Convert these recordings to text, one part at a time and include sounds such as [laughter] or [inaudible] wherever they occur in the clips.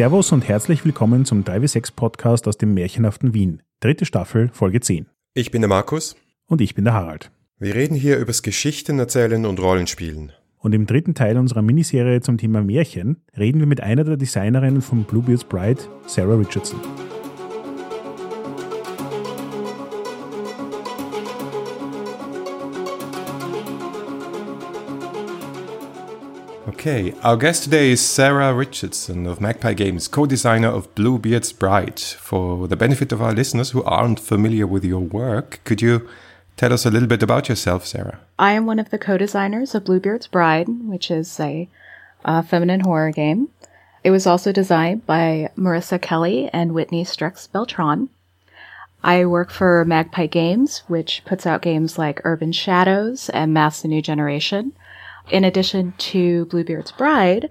Servus und herzlich willkommen zum 3W6 Podcast aus dem märchenhaften Wien. Dritte Staffel, Folge 10. Ich bin der Markus. Und ich bin der Harald. Wir reden hier übers Geschichten erzählen und Rollenspielen. Und im dritten Teil unserer Miniserie zum Thema Märchen reden wir mit einer der Designerinnen von Bluebeard's Bride, Sarah Richardson. Okay, our guest today is Sarah Richardson of Magpie Games, co designer of Bluebeard's Bride. For the benefit of our listeners who aren't familiar with your work, could you tell us a little bit about yourself, Sarah? I am one of the co designers of Bluebeard's Bride, which is a, feminine horror game. It was also designed by Marissa Kelly and Whitney Strix Beltran. I work for Magpie Games, which puts out games like Urban Shadows and Masks the New Generation in addition to Bluebeard's Bride,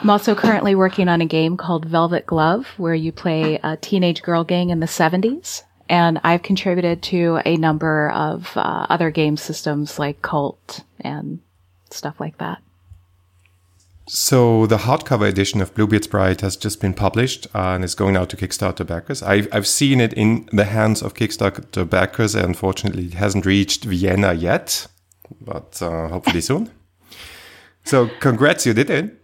I'm also currently working on a game called Velvet Glove, where you play a teenage girl gang in the 70s. And I've contributed to a number of uh, other game systems like Cult and stuff like that. So the hardcover edition of Bluebeard's Bride has just been published uh, and is going out to Kickstarter backers. I've, I've seen it in the hands of Kickstarter backers. and Unfortunately, it hasn't reached Vienna yet, but uh, hopefully soon. So congrats, you did it.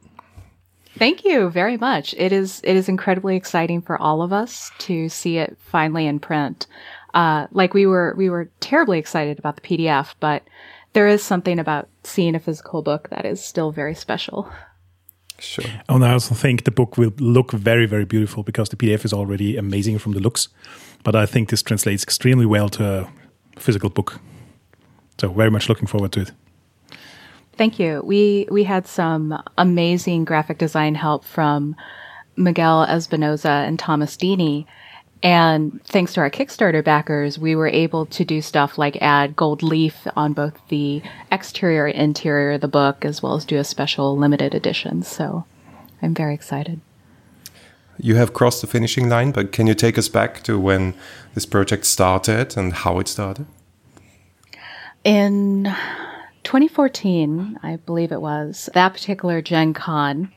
Thank you very much. It is it is incredibly exciting for all of us to see it finally in print. Uh, like we were we were terribly excited about the PDF, but there is something about seeing a physical book that is still very special. Sure. And I also think the book will look very very beautiful because the PDF is already amazing from the looks, but I think this translates extremely well to a physical book. So very much looking forward to it. Thank you. We we had some amazing graphic design help from Miguel Espinoza and Thomas Deeney. And thanks to our Kickstarter backers, we were able to do stuff like add gold leaf on both the exterior and interior of the book, as well as do a special limited edition. So I'm very excited. You have crossed the finishing line, but can you take us back to when this project started and how it started? In 2014, I believe it was, that particular Gen Con,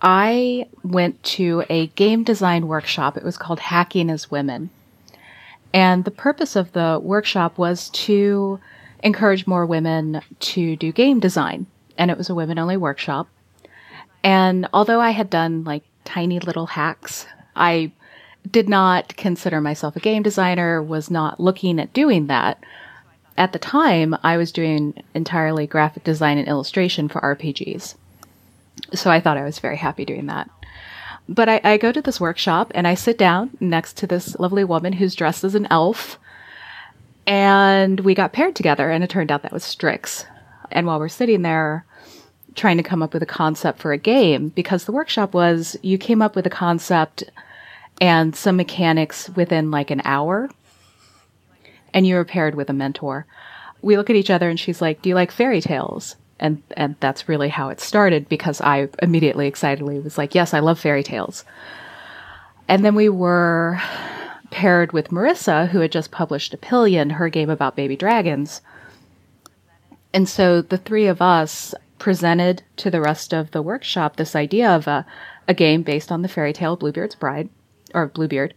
I went to a game design workshop. It was called Hacking as Women. And the purpose of the workshop was to encourage more women to do game design. And it was a women only workshop. And although I had done like tiny little hacks, I did not consider myself a game designer, was not looking at doing that at the time, I was doing entirely graphic design and illustration for RPGs. So I thought I was very happy doing that. But I, I, go to this workshop and I sit down next to this lovely woman who's dressed as an elf. And we got paired together, and it turned out that was Strix. And while we're sitting there trying to come up with a concept for a game, because the workshop was you came up with a concept and some mechanics within like an hour and you were paired with a mentor. We look at each other and she's like, Do you like fairy tales? And and that's really how it started because I immediately excitedly was like, Yes, I love fairy tales. And then we were paired with Marissa, who had just published Epyllion, her game about baby dragons. And so the three of us presented to the rest of the workshop this idea of a, a game based on the fairy tale Bluebeard's Bride, or Bluebeard.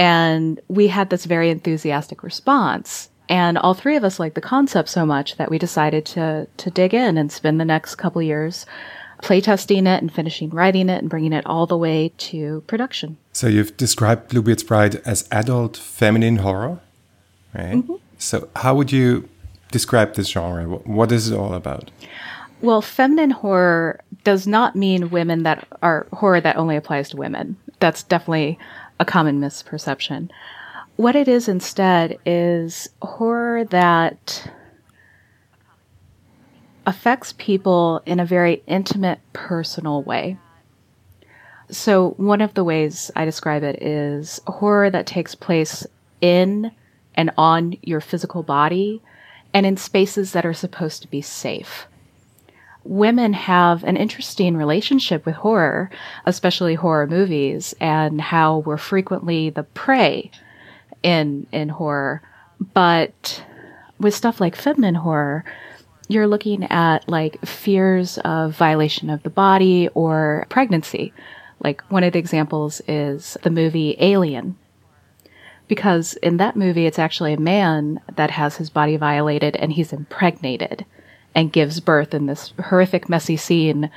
And we had this very enthusiastic response. And all three of us liked the concept so much that we decided to, to dig in and spend the next couple years playtesting it and finishing writing it and bringing it all the way to production. So you've described Bluebeard's Bride as adult feminine horror, right? Mm -hmm. So how would you describe this genre? What is it all about? Well, feminine horror does not mean women that are horror that only applies to women. That's definitely a common misperception. What it is instead is horror that affects people in a very intimate, personal way. So, one of the ways I describe it is horror that takes place in and on your physical body and in spaces that are supposed to be safe women have an interesting relationship with horror, especially horror movies, and how we're frequently the prey in in horror. But with stuff like feminine horror, you're looking at like fears of violation of the body or pregnancy. Like one of the examples is the movie Alien. Because in that movie, it's actually a man that has his body violated and he's impregnated and gives birth in this horrific, messy scene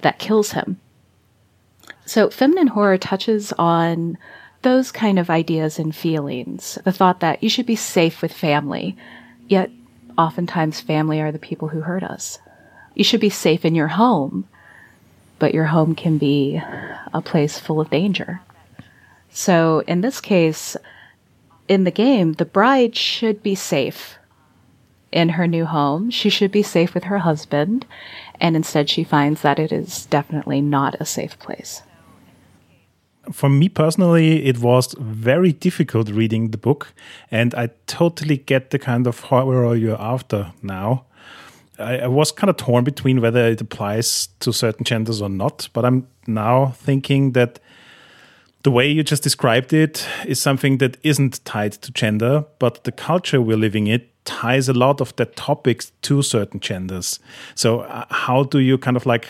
that kills him. So, feminine horror touches on those kind of ideas and feelings. The thought that you should be safe with family, yet oftentimes family are the people who hurt us. You should be safe in your home, but your home can be a place full of danger. So in this case, in the game, the bride should be safe in her new home. She should be safe with her husband, and instead she finds that it is definitely not a safe place. For me personally, it was very difficult reading the book, and I totally get the kind of horror you're after now. I, I was kind of torn between whether it applies to certain genders or not, but I'm now thinking that the way you just described it is something that isn't tied to gender, but the culture we're living in ties a lot of the topics to certain genders. So, uh, how do you kind of like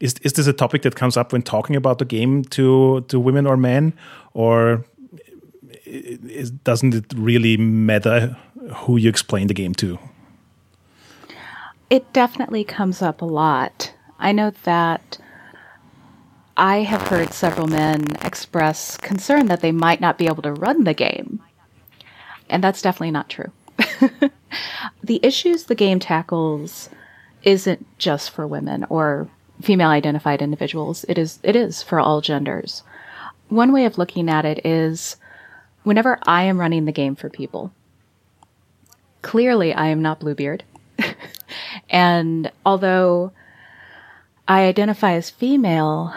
is is this a topic that comes up when talking about the game to to women or men, or is, doesn't it really matter who you explain the game to? It definitely comes up a lot. I know that I have heard several men express concern that they might not be able to run the game. And that's definitely not true. [laughs] the issues the game tackles isn't just for women or female identified individuals. It is it is for all genders. One way of looking at it is whenever I am running the game for people, clearly I am not Bluebeard. [laughs] And although I identify as female,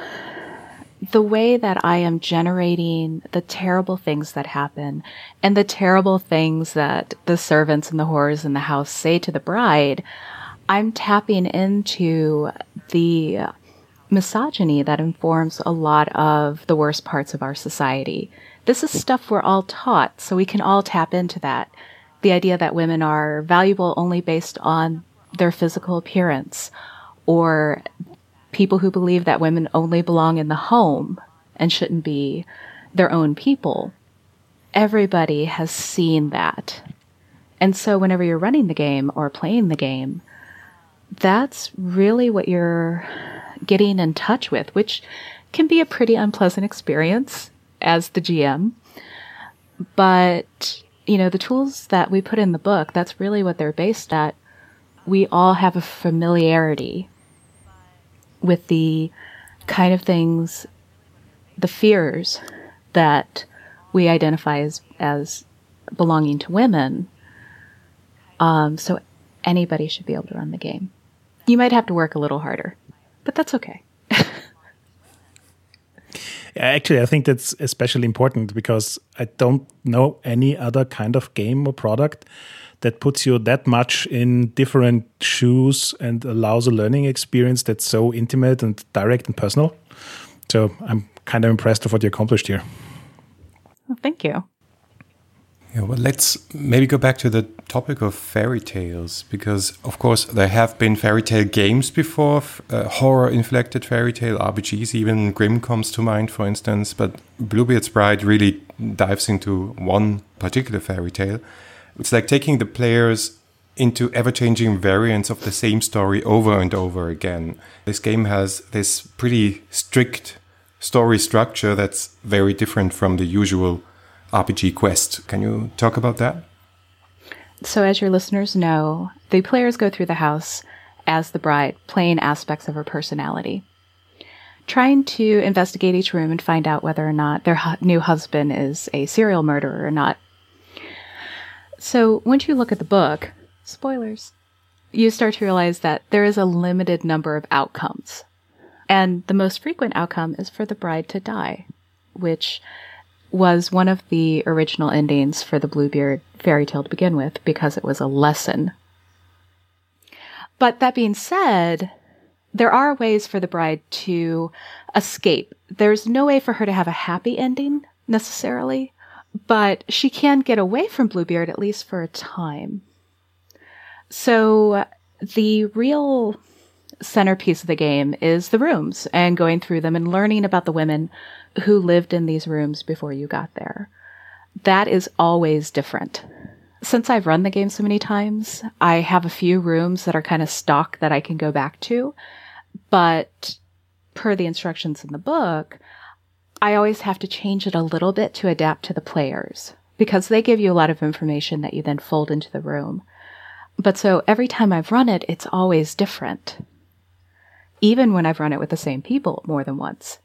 the way that I am generating the terrible things that happen and the terrible things that the servants and the whores in the house say to the bride, I'm tapping into the misogyny that informs a lot of the worst parts of our society. This is stuff we're all taught, so we can all tap into that. The idea that women are valuable only based on their physical appearance or people who believe that women only belong in the home and shouldn't be their own people. Everybody has seen that. And so whenever you're running the game or playing the game, that's really what you're getting in touch with, which can be a pretty unpleasant experience as the GM. But, you know, the tools that we put in the book, that's really what they're based at we all have a familiarity with the kind of things, the fears that we identify as, as belonging to women. Um, so anybody should be able to run the game. You might have to work a little harder, but that's okay. Actually, I think that's especially important because I don't know any other kind of game or product that puts you that much in different shoes and allows a learning experience that's so intimate and direct and personal. So I'm kind of impressed of what you accomplished here. Well, thank you. Yeah, well, let's maybe go back to the topic of fairy tales because, of course, there have been fairy tale games before, uh, horror inflected fairy tale RPGs, even Grimm comes to mind, for instance. But Bluebeard's Bride really dives into one particular fairy tale. It's like taking the players into ever changing variants of the same story over and over again. This game has this pretty strict story structure that's very different from the usual RPG quest. Can you talk about that? So, as your listeners know, the players go through the house as the bride, playing aspects of her personality, trying to investigate each room and find out whether or not their hu- new husband is a serial murderer or not. So once you look at the book, spoilers, you start to realize that there is a limited number of outcomes. And the most frequent outcome is for the bride to die, which was one of the original endings for the Bluebeard fairy tale to begin with because it was a lesson. But that being said, there are ways for the bride to escape. There's no way for her to have a happy ending necessarily, but she can get away from Bluebeard at least for a time. So uh, the real centerpiece of the game is the rooms and going through them and learning about the women who lived in these rooms before you got there. That is always different. Since I've run the game so many times, I have a few rooms that are kind of stock that I can go back to. But per the instructions in the book, I always have to change it a little bit to adapt to the players because they give you a lot of information that you then fold into the room. But so every time I've run it, it's always different. Even when I've run it with the same people more than once.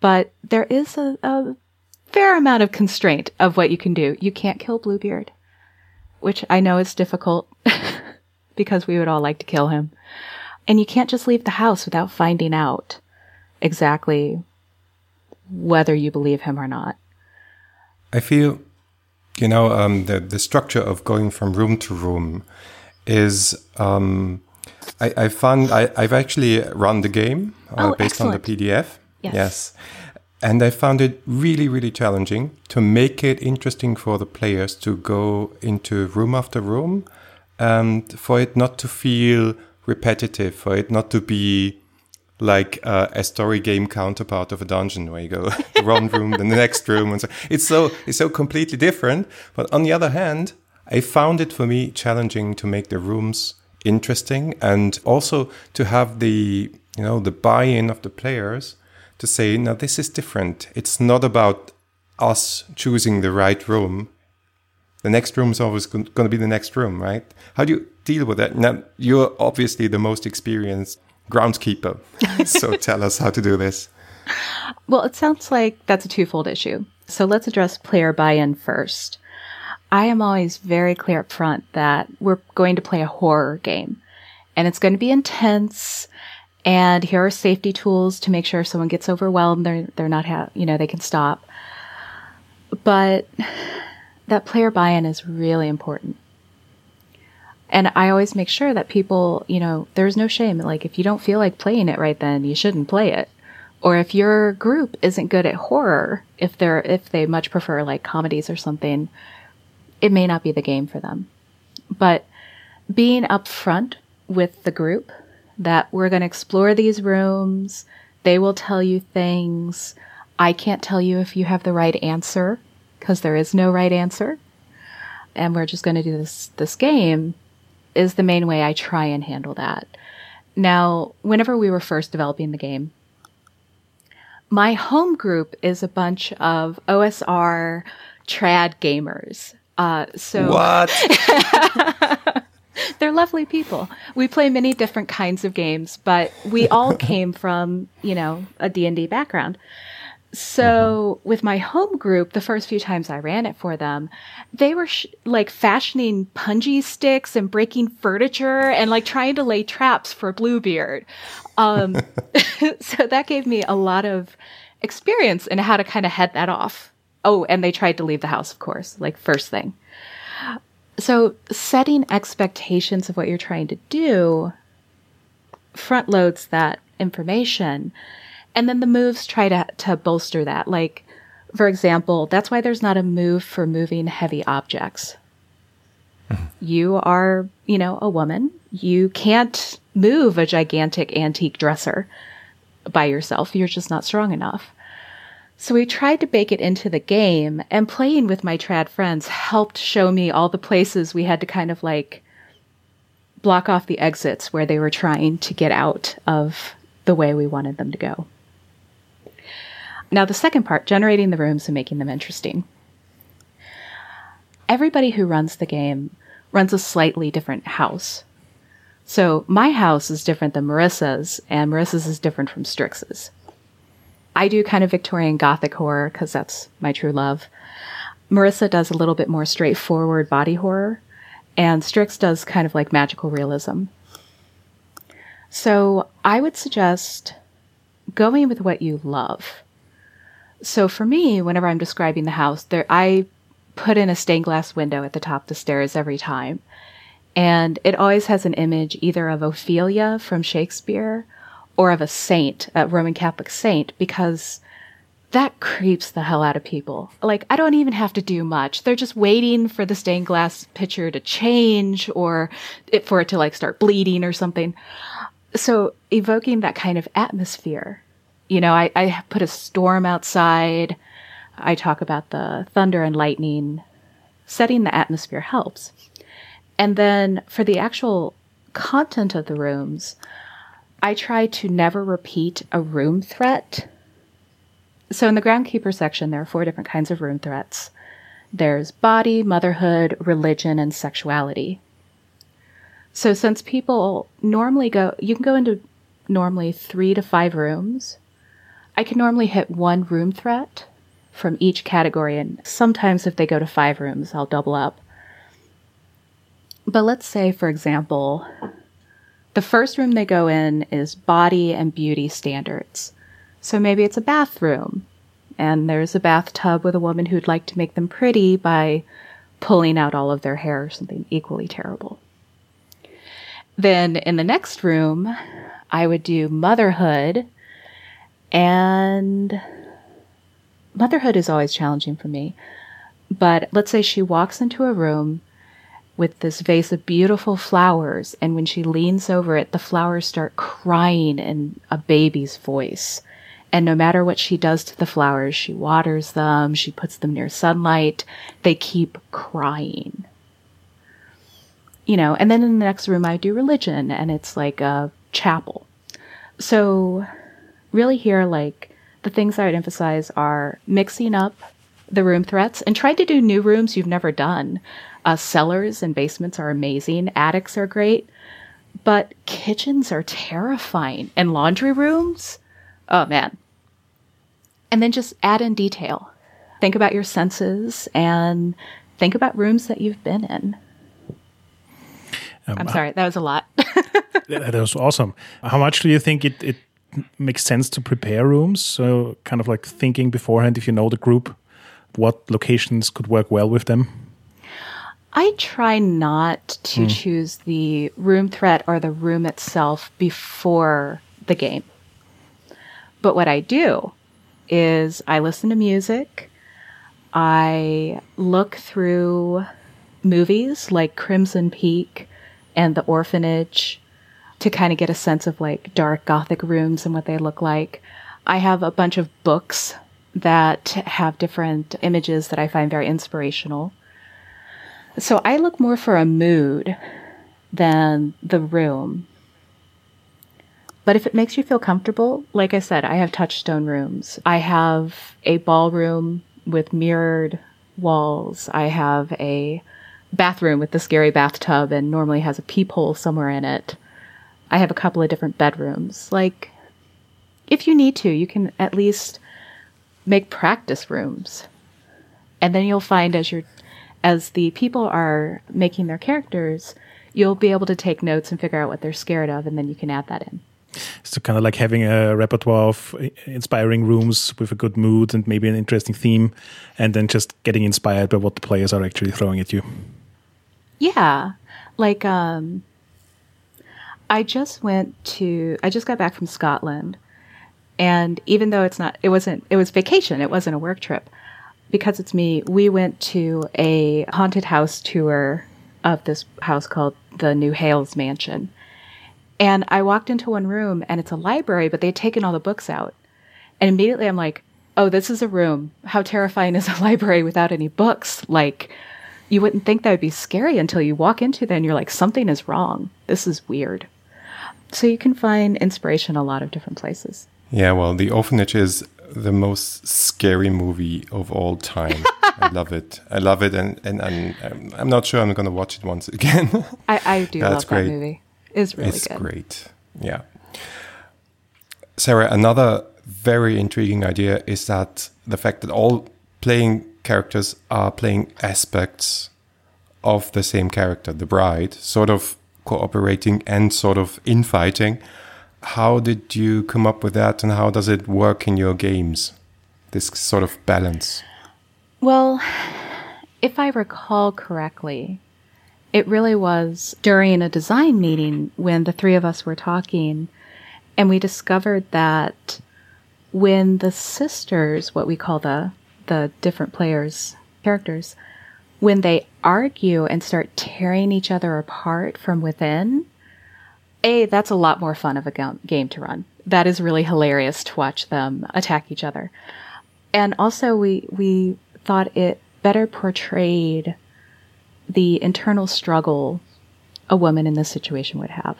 But there is a, a fair amount of constraint of what you can do. You can't kill Bluebeard, which I know is difficult [laughs] because we would all like to kill him. And you can't just leave the house without finding out exactly whether you believe him or not. I feel, you know, um, the the structure of going from room to room is. Um, I, I found I, have actually run the game uh, oh, based excellent. on the PDF. Yes. yes. And I found it really, really challenging to make it interesting for the players to go into room after room and for it not to feel repetitive, for it not to be like uh, a story game counterpart of a dungeon where you go [laughs] one room, then the next room, and so it's so it's so completely different. But on the other hand, I found it for me challenging to make the rooms interesting and also to have the you know the buy-in of the players to say now this is different. It's not about us choosing the right room. The next room is always going to be the next room, right? How do you deal with that? Now you're obviously the most experienced groundskeeper. so [laughs] tell us how to do this. Well, it sounds like that's a twofold issue. So let's address player buy in first. I am always very clear up front that we're going to play a horror game and it's going to be intense. And here are safety tools to make sure if someone gets overwhelmed, they're, they're not, ha- you know, they can stop. But that player buy in is really important. And I always make sure that people, you know, there's no shame. Like, if you don't feel like playing it right then, you shouldn't play it. Or if your group isn't good at horror, if they're, if they much prefer like comedies or something, it may not be the game for them. But being upfront with the group that we're going to explore these rooms, they will tell you things. I can't tell you if you have the right answer because there is no right answer. And we're just going to do this, this game is the main way I try and handle that. Now, whenever we were first developing the game, my home group is a bunch of OSR trad gamers. Uh, so what? [laughs] they're lovely people. We play many different kinds of games, but we all [laughs] came from you know a D and D background. So mm-hmm. with my home group, the first few times I ran it for them, they were sh- like fashioning punji sticks and breaking furniture and like trying to lay traps for Bluebeard. Um, [laughs] [laughs] so that gave me a lot of experience in how to kind of head that off. Oh, and they tried to leave the house, of course, like first thing. So setting expectations of what you're trying to do front loads that information and then the moves try to, to bolster that. Like, for example, that's why there's not a move for moving heavy objects. Mm-hmm. You are, you know, a woman. You can't move a gigantic antique dresser by yourself. You're just not strong enough. So we tried to bake it into the game, and playing with my trad friends helped show me all the places we had to kind of like block off the exits where they were trying to get out of the way we wanted them to go. Now, the second part, generating the rooms and making them interesting. Everybody who runs the game runs a slightly different house. So my house is different than Marissa's, and Marissa's is different from Strix's. I do kind of Victorian Gothic horror because that's my true love. Marissa does a little bit more straightforward body horror, and Strix does kind of like magical realism. So I would suggest going with what you love. So for me, whenever I'm describing the house, there I put in a stained glass window at the top of the stairs every time. And it always has an image either of Ophelia from Shakespeare or of a saint, a Roman Catholic saint, because that creeps the hell out of people. Like, I don't even have to do much. They're just waiting for the stained glass picture to change or it, for it to like start bleeding or something. So evoking that kind of atmosphere, you know, I, I put a storm outside. I talk about the thunder and lightning. Setting the atmosphere helps. And then for the actual content of the rooms, I try to never repeat a room threat so in the groundskeeper section, there are four different kinds of room threats. There's body, motherhood, religion, and sexuality. So since people normally go, you can go into normally three to five rooms. I can normally hit one room threat from each category, and sometimes if they go to five rooms, I'll double up. But let's say, for example, the first room they go in is body and beauty standards. So maybe it's a bathroom, and there's a bathtub with a woman who'd like to make them pretty by pulling out all of their hair or something equally terrible. Then in the next room, I would do motherhood, and motherhood is always challenging for me. But let's say she walks into a room with this vase of beautiful flowers, and when she leans over it, the flowers start crying in a baby's voice. And no matter what she does to the flowers, she waters them, she puts them near sunlight, they keep crying. You know, and then in the next room, I do religion, and it's like a chapel. So, really, here, like, the things I would emphasize are mixing up the room threats and try to do new rooms you've never done. Uh, cellars and basements are amazing, attics are great, but kitchens are terrifying, and laundry rooms Oh man. And then just add in detail. Think about your senses and think about rooms that you've been in. Um, I'm sorry, that was a lot. [laughs] that was awesome. How much do you think it, it makes sense to prepare rooms? So, kind of like thinking beforehand, if you know the group, what locations could work well with them? I try not to mm. choose the room threat or the room itself before the game. But what I do is I listen to music. I look through movies like Crimson Peak and The Orphanage to kind of get a sense of like dark gothic rooms and what they look like. I have a bunch of books that have different images that I find very inspirational. So I look more for a mood than the room. But if it makes you feel comfortable, like I said, I have touchstone rooms. I have a ballroom with mirrored walls. I have a bathroom with the scary bathtub and normally has a peephole somewhere in it. I have a couple of different bedrooms. Like, if you need to, you can at least make practice rooms. And then you'll find as you're, as the people are making their characters, you'll be able to take notes and figure out what they're scared of, and then you can add that in. So kind of like having a repertoire of inspiring rooms with a good mood and maybe an interesting theme, and then just getting inspired by what the players are actually throwing at you. Yeah, like um, I just went to I just got back from Scotland, and even though it's not it wasn't it was vacation it wasn't a work trip because it's me we went to a haunted house tour of this house called the Newhailes Mansion and I walked into one room and it's a library, but they'd taken all the books out. And immediately I'm like, oh, this is a room. How terrifying is a [laughs] library without any books? Like, you wouldn't think that would be scary until you walk into there and you're like, something is wrong. This is weird. So you can find inspiration a lot of different places. Yeah, well, The Orphanage is the most scary movie of all time. [laughs] I love it. I love it, and and, and um, I'm not sure I'm going to watch it once again. I, I do [laughs] That's love great. that movie It's really it's good. great. Yeah. Sarah, another very intriguing idea is that the fact that all playing characters are playing aspects of the same character, the bride, sort of cooperating and sort of infighting. How did you come up with that and how does it work in your games? This sort of balance? Well, if I recall correctly, it really was during a design meeting when the three of us were talking and we discovered that when the sisters, what we call the the different players characters, when they argue and start tearing each other apart from within, a that's a lot more fun of a game to run. That is really hilarious to watch them attack each other. And also we we thought it better portrayed the internal struggle a woman in this situation would have.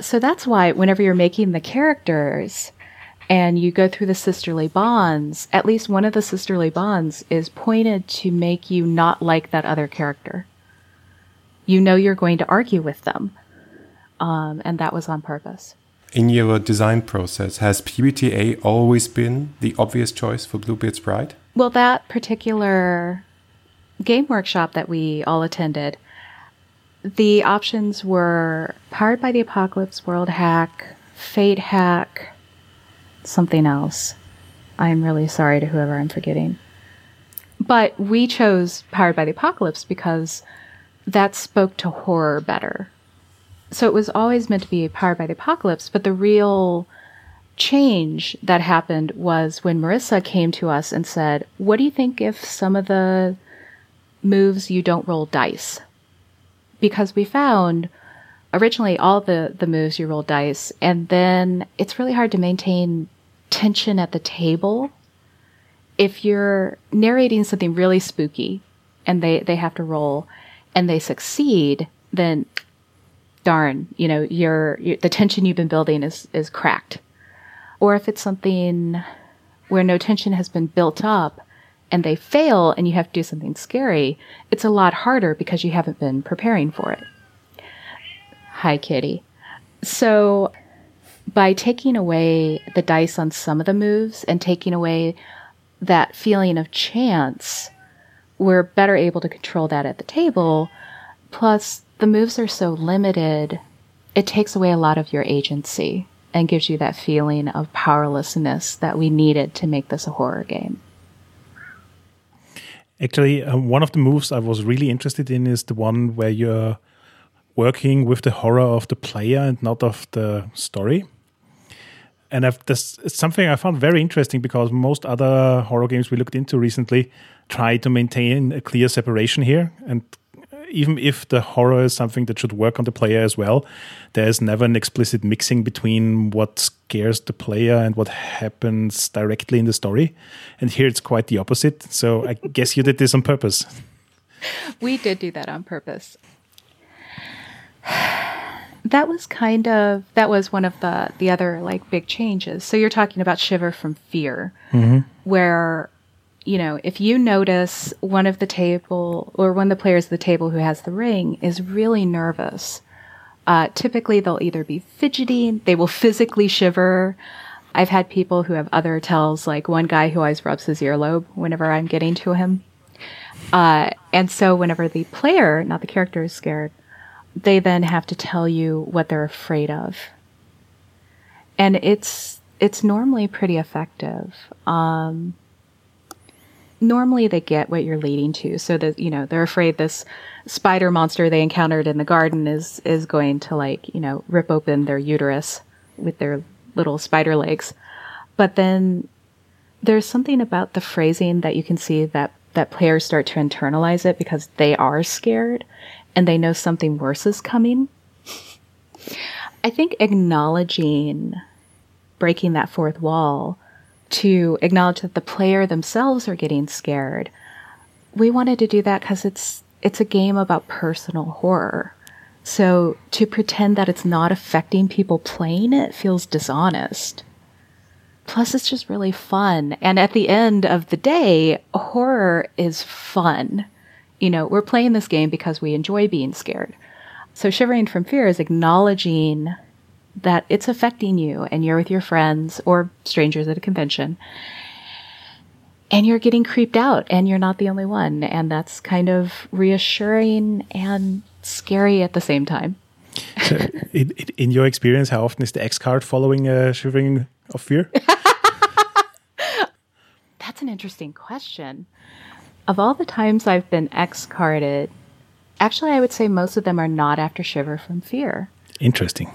So that's why whenever you're making the characters and you go through the sisterly bonds, at least one of the sisterly bonds is pointed to make you not like that other character. You know you're going to argue with them. Um, and that was on purpose. In your design process, has PBTA always been the obvious choice for Bluebeard's Bride? Well, that particular game workshop that we all attended, the options were Powered by the Apocalypse World Hack, Fate Hack, something else. I'm really sorry to whoever I'm forgetting. But we chose Powered by the Apocalypse because that spoke to horror better. So it was always meant to be Powered by the Apocalypse, but the real change that happened was when Marissa came to us and said, What do you think if some of the moves you don't roll dice? Because we found originally all the, the moves you roll dice, and then it's really hard to maintain tension at the table. If you're narrating something really spooky and they, they have to roll and they succeed, then darn, you know, your, your the tension you've been building is, is cracked. Or if it's something where no tension has been built up and they fail and you have to do something scary, it's a lot harder because you haven't been preparing for it. Hi, Kitty. So by taking away the dice on some of the moves and taking away that feeling of chance, we're better able to control that at the table. Plus, the moves are so limited, it takes away a lot of your agency and gives you that feeling of powerlessness that we needed to make this a horror game. Actually, um, one of the moves I was really interested in is the one where you're working with the horror of the player and not of the story and I've, this it's something I found very interesting because most other horror games we looked into recently try to maintain a clear separation here. And even if the horror is something that should work on the player as well, there's never an explicit mixing between what scares the player and what happens directly in the story. And here it's quite the opposite. So I guess you did this on purpose. [laughs] We did do that on purpose that was kind of that was one of the the other like big changes. So you're talking about Shiver from Fear, mm-hmm. where you know if you notice one of the table or one of the players of the table who has the ring is really nervous. Uh, typically, they'll either be fidgeting, they will [laughs] physically shiver. I've had people who have other tells, like one guy who always rubs his earlobe whenever I'm getting to him. Uh, and so, whenever the player, not the character, is scared, they then have to tell you what they're afraid of. And it's it's normally pretty effective. Um, normally they get what you're leading to. So that you know they're afraid this spider monster they encountered in the garden is is going to like you know rip open their uterus with their little spider legs. But then there's something about the phrasing that you can see that that players start to internalize it because they are scared and they know something worse is coming. I think acknowledging breaking that fourth wall to acknowledge that the player themselves are getting scared. We wanted to do that because it's it's a game about personal horror. So to pretend that it's not affecting people playing it feels dishonest. Plus, it's just really fun. And at the end of the day, horror is fun you know, we're playing this game because we enjoy being scared. So shivering from fear is acknowledging that it's affecting you and you're with your friends or strangers at a convention and you're getting creeped out and you're not the only one. And that's kind of reassuring and scary at the same time. so [laughs] in, in, your experience, how often is the X card following a shivering of fear? [laughs] that's an interesting question of all the times I've been X carded, actually, I would say most of them are not after Shiver from Fear. Interesting.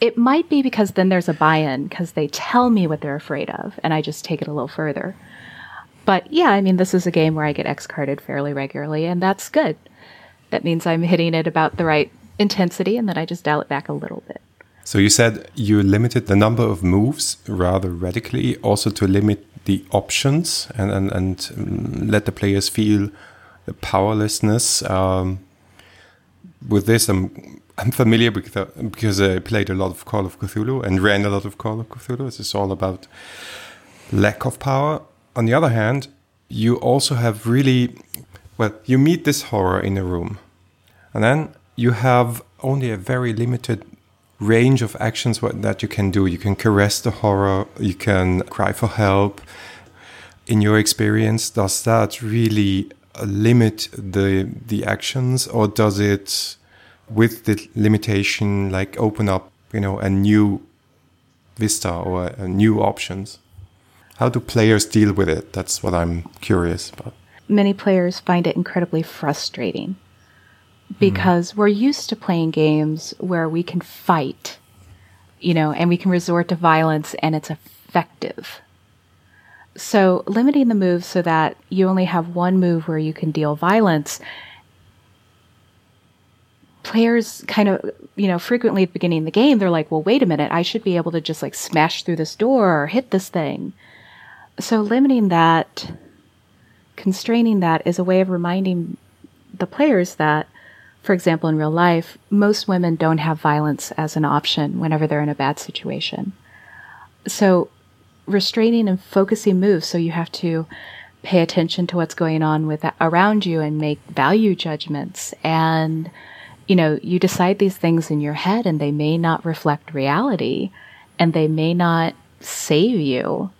It might be because then there's a buy in because they tell me what they're afraid of, and I just take it a little further. But yeah, I mean, this is a game where I get X carded fairly regularly, and that's good. That means I'm hitting it about the right intensity, and then I just dial it back a little bit. So you said you limited the number of moves rather radically, also to limit the options and and, and mm, let the players feel the powerlessness. Um, with this, I'm I'm familiar because because I played a lot of Call of Cthulhu and ran a lot of Call of Cthulhu. This is all about lack of power. On the other hand, you also have really well, you meet this horror in a room, and then you have only a very limited range of actions that you can do. You can caress the horror, you can cry for help. In your experience, does that really limit the the actions, or does it, with the limitation, like open up, you know, a new vista or a, new options? How do players deal with it? That's what I'm curious about. Many players find it incredibly frustrating because mm. we're used to playing games where we can fight, you know, and we can resort to violence and it's effective. So limiting the moves so that you only have one move where you can deal violence. Players kind of, you know, frequently at the beginning of the game, they're like, well, wait a minute, I should be able to just like smash through this door or hit this thing. So limiting that, constraining that is a way of reminding the players that for example, in real life, most women don't have violence as an option whenever they're in a bad situation. So, restraining and focusing moves, so you have to pay attention to what's going on with around you and make value judgments and you know you decide these things in your head and they may not reflect reality and they may not save you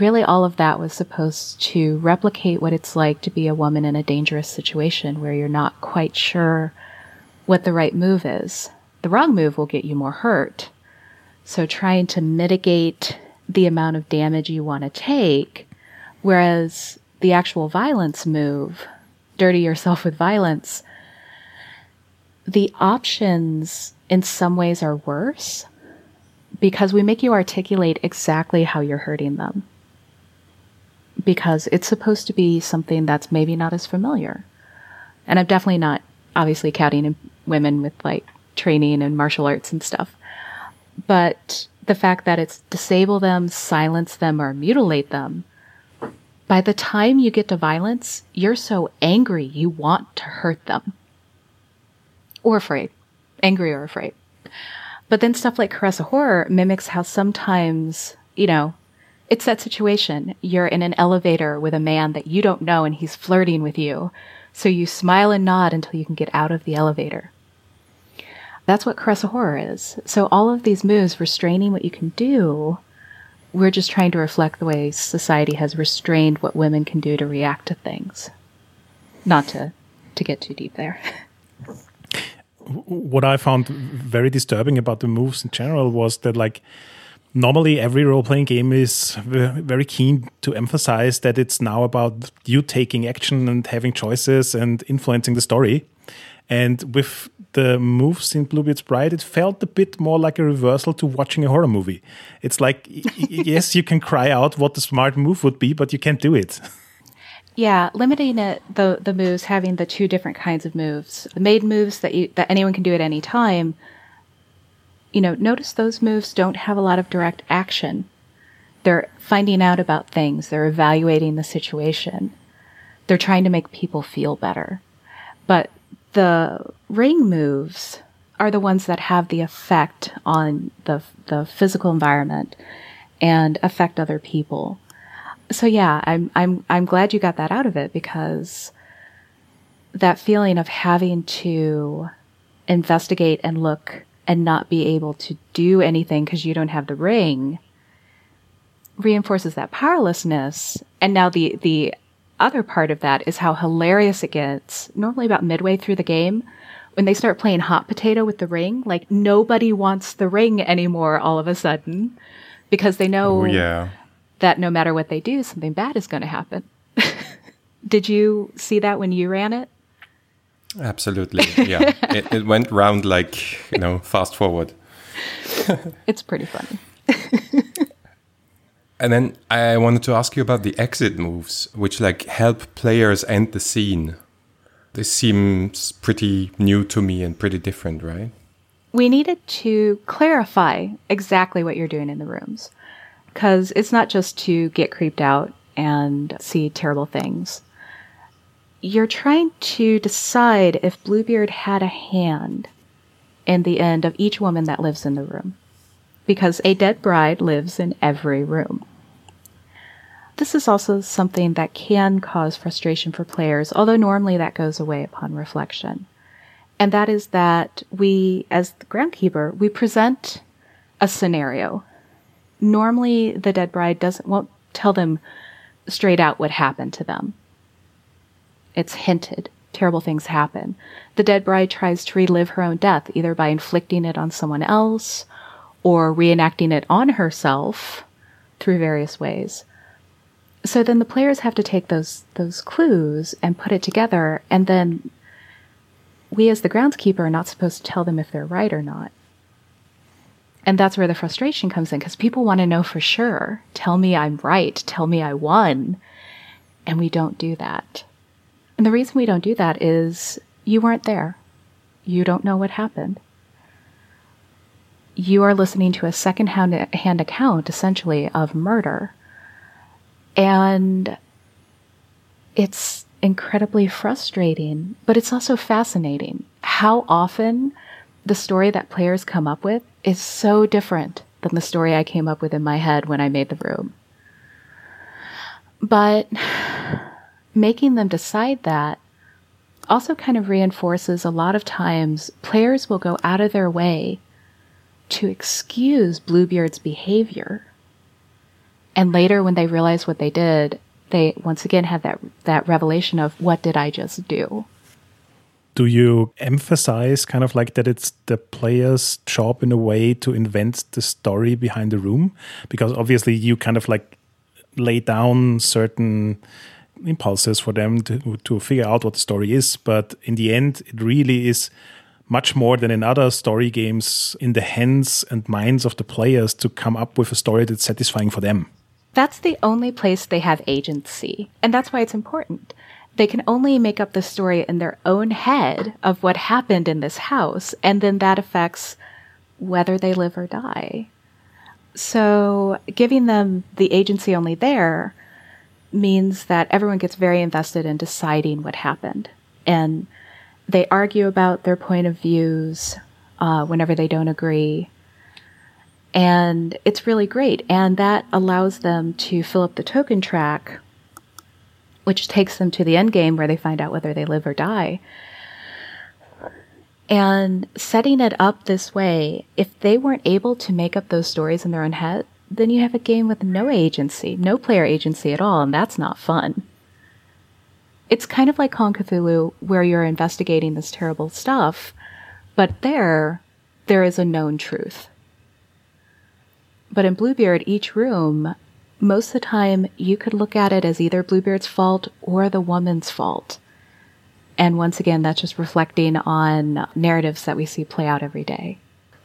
really all of that was supposed to replicate what it's like to be a woman in a dangerous situation where you're not quite sure what the right move is. The wrong move will get you more hurt. So trying to mitigate the amount of damage you want to take, whereas the actual violence move, dirty yourself with violence, the options in some ways are worse because we make you articulate exactly how you're hurting them because it's supposed to be something that's maybe not as familiar. And I'm definitely not obviously counting women with like training and martial arts and stuff. But the fact that it's disable them, silence them, or mutilate them, by the time you get to violence, you're so angry you want to hurt them. Or afraid. Angry or afraid. But then stuff like Caress a Horror mimics how sometimes, you know, it's that situation. You're in an elevator with a man that you don't know and he's flirting with you. So you smile and nod until you can get out of the elevator. That's what Caress a Horror is. So all of these moves restraining what you can do, we're just trying to reflect the way society has restrained what women can do to react to things. Not to to get too deep there. [laughs] what I found very disturbing about the moves in general was that like normally every role playing game is very keen to emphasize that it's now about you taking action and having choices and influencing the story. And with the moves in Bluebeard's Bride, it felt a bit more like a reversal to watching a horror movie. It's like, [laughs] yes, you can cry out what the smart move would be, but you can't do it. [laughs] Yeah, limiting it the the moves, having the two different kinds of moves, the made moves that you that anyone can do at any time, you know, notice those moves don't have a lot of direct action. They're finding out about things, they're evaluating the situation, they're trying to make people feel better. But the ring moves are the ones that have the effect on the, the physical environment and affect other people. So yeah, I'm, I'm, I'm glad you got that out of it because that feeling of having to investigate and look and not be able to do anything because you don't have the ring reinforces that powerlessness. And now the, the other part of that is how hilarious it gets normally about midway through the game when they start playing hot potato with the ring. Like nobody wants the ring anymore all of a sudden because they know oh, yeah. that no matter what they do, something bad is going to happen. [laughs] Did you see that when you ran it? Absolutely, yeah. [laughs] it, it, went round like you know, fast forward. [laughs] it's pretty funny. [laughs] and then I wanted to ask you about the exit moves, which like help players end the scene. This seems pretty new to me and pretty different, right? We needed to clarify exactly what you're doing in the rooms because it's not just to get creeped out and see terrible things. You're trying to decide if Bluebeard had a hand in the end of each woman that lives in the room because a dead bride lives in every room. This is also something that can cause frustration for players, although normally that goes away upon reflection. And that is that we, as the groundskeeper, we present a scenario. Normally, the dead bride doesn't won't tell them straight out what happened to them. It's hinted. Terrible things happen. The dead bride tries to relive her own death, either by inflicting it on someone else or reenacting it on herself through various ways. So then the players have to take those those clues and put it together, and then we as the groundskeeper are not supposed to tell them if they're right or not. And that's where the frustration comes in because people want to know for sure. Tell me I'm right. Tell me I won. And we don't do that. And the reason we don't do that is you weren't there. You don't know what happened you are listening to a second-hand account, essentially, of murder. And it's incredibly frustrating, but it's also fascinating. How often the story that players come up with is so different than the story I came up with in my head when I made the room. But making them decide that also kind of reinforces a lot of times players will go out of their way to excuse Bluebeard's behavior. And later, when they realize what they did, they once again have that, that revelation of what did I just do? Do you emphasize kind of like that it's the player's job in a way to invent the story behind the room? Because obviously, you kind of like lay down certain impulses for them to, to figure out what the story is. But in the end, it really is much more than in other story games in the hands and minds of the players to come up with a story that's satisfying for them. That's the only place they have agency. And that's why it's important. They can only make up the story in their own head of what happened in this house, and then that affects whether they live or die. So giving them the agency only there means that everyone gets very invested in deciding what happened. And they argue about their point of views uh, whenever they don't agree. And it's really great. And that allows them to fill up the token track, which takes them to the end game where they find out whether they live or die. And setting it up this way, if they weren't able to make up those stories in their own head, then you have a game with no agency, no player agency at all, and that's not fun it's kind of like of Cthulhu, where you're investigating this terrible stuff, but there, there is a known truth. But in Bluebeard, each room, most of the time, you could look at it as either Bluebeard's fault or the woman's fault. And once again, that's just reflecting on narratives that we see play out every day.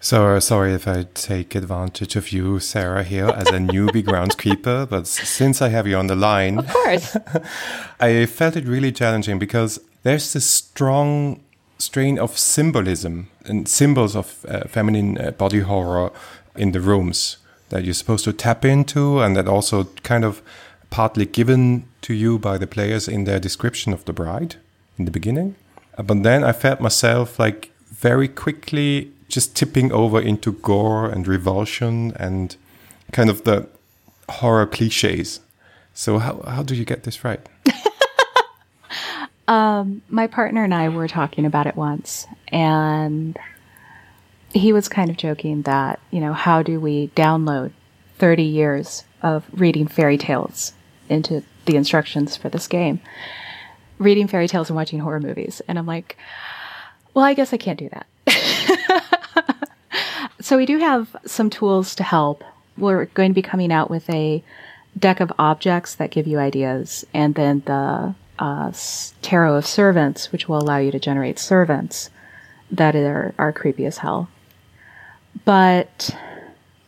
So sorry if I take advantage of you, Sarah, here as a newbie [laughs] groundskeeper, but since I have you on the line, of course, [laughs] I felt it really challenging because there's this strong strain of symbolism and symbols of uh, feminine uh, body horror in the rooms that you're supposed to tap into, and that also kind of partly given to you by the players in their description of the bride in the beginning. But then I felt myself like very quickly just tipping over into gore and revulsion and kind of the horror cliches. So how how do you get this right? [laughs] um, my partner and I were talking about it once, and he was kind of joking that you know how do we download thirty years of reading fairy tales into the instructions for this game, reading fairy tales and watching horror movies, and I'm like, well, I guess I can't do that. [laughs] so we do have some tools to help. We're going to be coming out with a deck of objects that give you ideas, and then the uh, tarot of servants, which will allow you to generate servants that are, are creepy as hell. But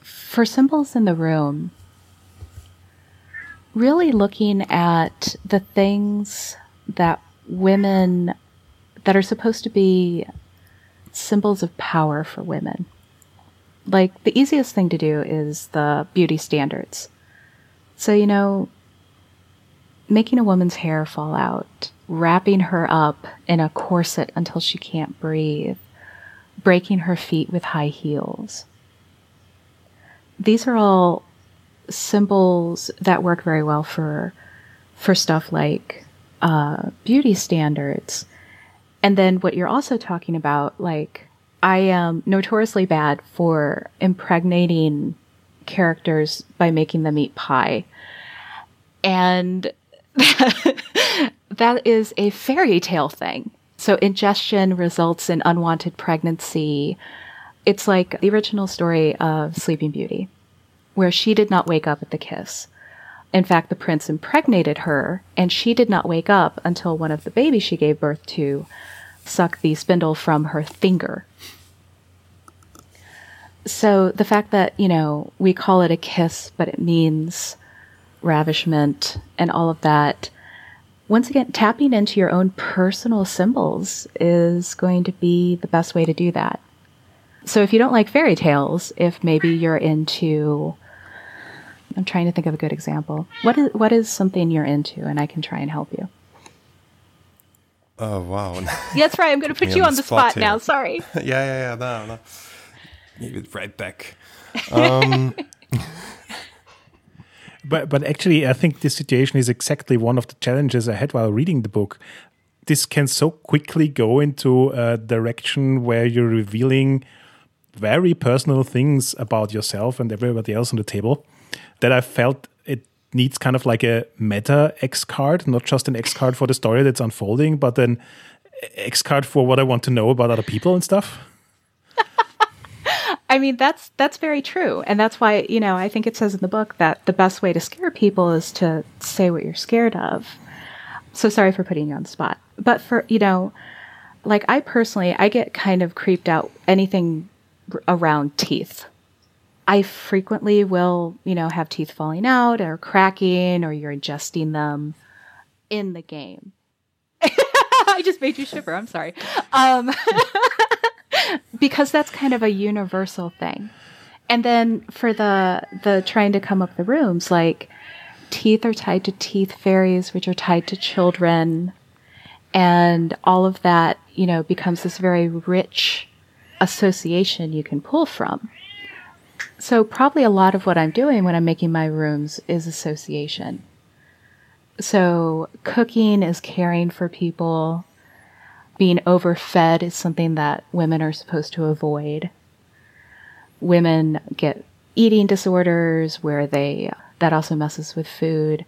for symbols in the room, really looking at the things that women that are supposed to be symbols of power for women. Like the easiest thing to do is the beauty standards. So, you know, making a woman's hair fall out, wrapping her up in a corset until she can't breathe, breaking her feet with high heels. These are all symbols that work very well for for stuff like uh, beauty standards. And then what you're also talking about, like I am notoriously bad for impregnating characters by making them eat pie. And [laughs] that is a fairy tale thing. So ingestion results in unwanted pregnancy. It's like the original story of Sleeping Beauty, where she did not wake up at the kiss. In fact, the prince impregnated her, and she did not wake up until one of the babies she gave birth to sucked the spindle from her finger. So the fact that, you know, we call it a kiss, but it means ravishment and all of that once again, tapping into your own personal symbols is going to be the best way to do that. So if you don't like fairy tales, if maybe you're into I'm trying to think of a good example. What is what is something you're into and I can try and help you? Oh wow. yeah, [laughs] that's right. I'm going to put you on, on the spot, spot now. Sorry. [laughs] yeah, yeah, yeah. No, no. Give it right back. Um, [laughs] but but actually, I think this situation is exactly one of the challenges I had while reading the book. This can so quickly go into a direction where you're revealing very personal things about yourself and everybody else on the table that I felt it needs kind of like a meta X card, not just an X card for the story that's unfolding, but an X card for what I want to know about other people and stuff. [laughs] I mean, that's that's very true, and that's why you know I think it says in the book that the best way to scare people is to say what you're scared of. So sorry for putting you on the spot, but for you know, like I personally, I get kind of creeped out anything around teeth. I frequently will, you know, have teeth falling out or cracking, or you're adjusting them in the game. [laughs] I just made you shiver. I'm sorry. Um, [laughs] because that's kind of a universal thing. And then for the the trying to come up the rooms, like teeth are tied to teeth fairies, which are tied to children, and all of that, you know, becomes this very rich association you can pull from. So probably a lot of what I'm doing when I'm making my rooms is association. So cooking is caring for people being overfed is something that women are supposed to avoid. Women get eating disorders where they, that also messes with food.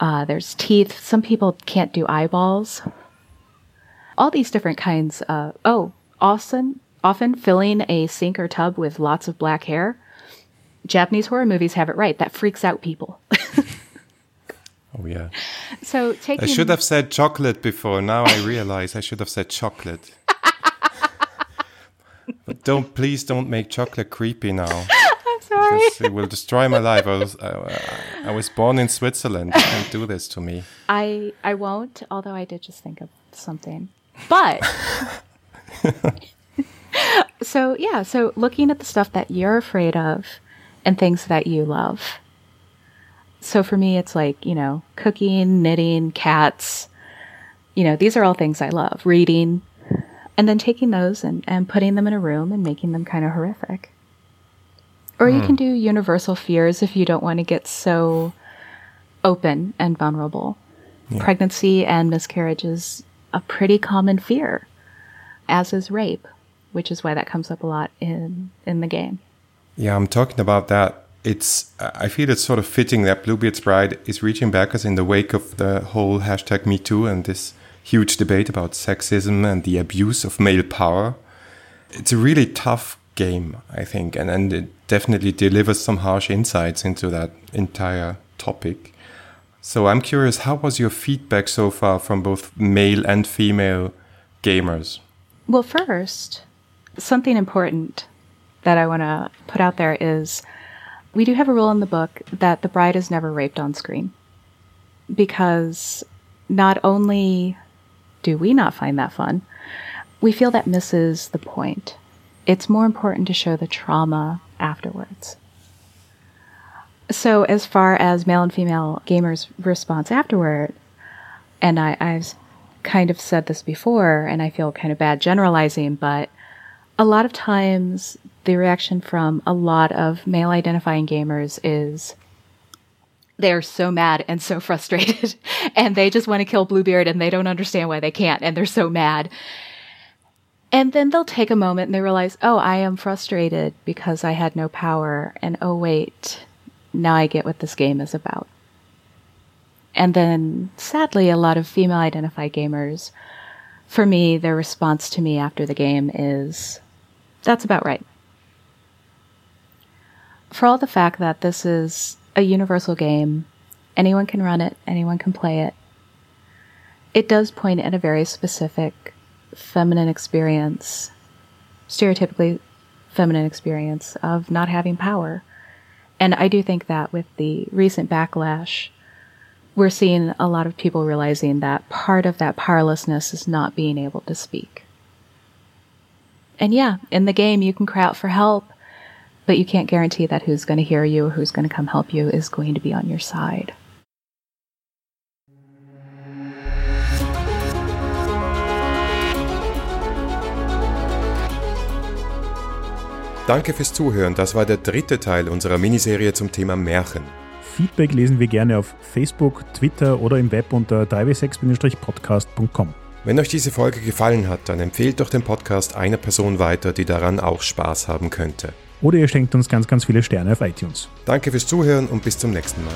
Uh, there's teeth. Some people can't do eyeballs. All these different kinds of, oh, often, often filling a sink or tub with lots of black hair. Japanese horror movies have it right. That freaks out people. [laughs] Oh yeah. So taking. I should have said chocolate before. Now I realize I should have said chocolate. [laughs] but don't please don't make chocolate creepy now. [laughs] I'm sorry. it will destroy my life. I was I, I was born in Switzerland. You can't do this to me. I I won't. Although I did just think of something, but. [laughs] so yeah, so looking at the stuff that you're afraid of and things that you love so for me, it's like, you know, cooking, knitting, cats. You know, these are all things I love. Reading. And then taking those and, and putting them in a room and making them kind of horrific. Or mm. you hmm. can do universal fears if you don't want to get so open and vulnerable. Yeah. Pregnancy and miscarriage is a pretty common fear, as is rape, which is why that comes up a lot in, in the game. Yeah, I'm talking about that it's I feel it's sort of fitting that Bluebeard's Bride is reaching back us in the wake of the whole hashtag Me Too and this huge debate about sexism and the abuse of male power. It's a really tough game, I think, and, and it definitely delivers some harsh insights into that entire topic. So I'm curious, how was your feedback so far from both male and female gamers? Well, first, something important that I want to put out there is we do have a rule in the book that the bride is never raped on screen. Because not only do we not find that fun, we feel that misses the point. It's more important to show the trauma afterwards. So, as far as male and female gamers' response afterward, and I, I've kind of said this before, and I feel kind of bad generalizing, but a lot of times the reaction from a lot of male identifying gamers is they are so mad and so [laughs] frustrated and they just want to kill Bluebeard and they don't understand why they can't and they're so mad. And then they'll take a moment and they realize, oh, I am frustrated because I had no power. And oh, wait, now I get what this game is about. And then, sadly, a lot of female identified gamers, for me, their response to me after the game is, that's about right. For all the fact that this is a universal game, anyone can run it, anyone can play it, it does point at a very specific feminine experience, stereotypically feminine experience of not having power. And I do think that with the recent backlash, we're seeing a lot of people realizing that part of that powerlessness is not being able to speak. And yeah, in the game, you can cry out for help, but you can't guarantee that who's going to hear you who's going to come help you is going to be on your side. Danke fürs Zuhören. Das war der dritte Teil unserer Miniserie zum Thema Märchen. Feedback lesen wir gerne auf Facebook, Twitter oder im Web unter 3w6-podcast.com. Wenn euch diese Folge gefallen hat, dann empfehlt doch den Podcast einer Person weiter, die daran auch Spaß haben könnte. Oder ihr schenkt uns ganz, ganz viele Sterne auf iTunes. Danke fürs Zuhören und bis zum nächsten Mal.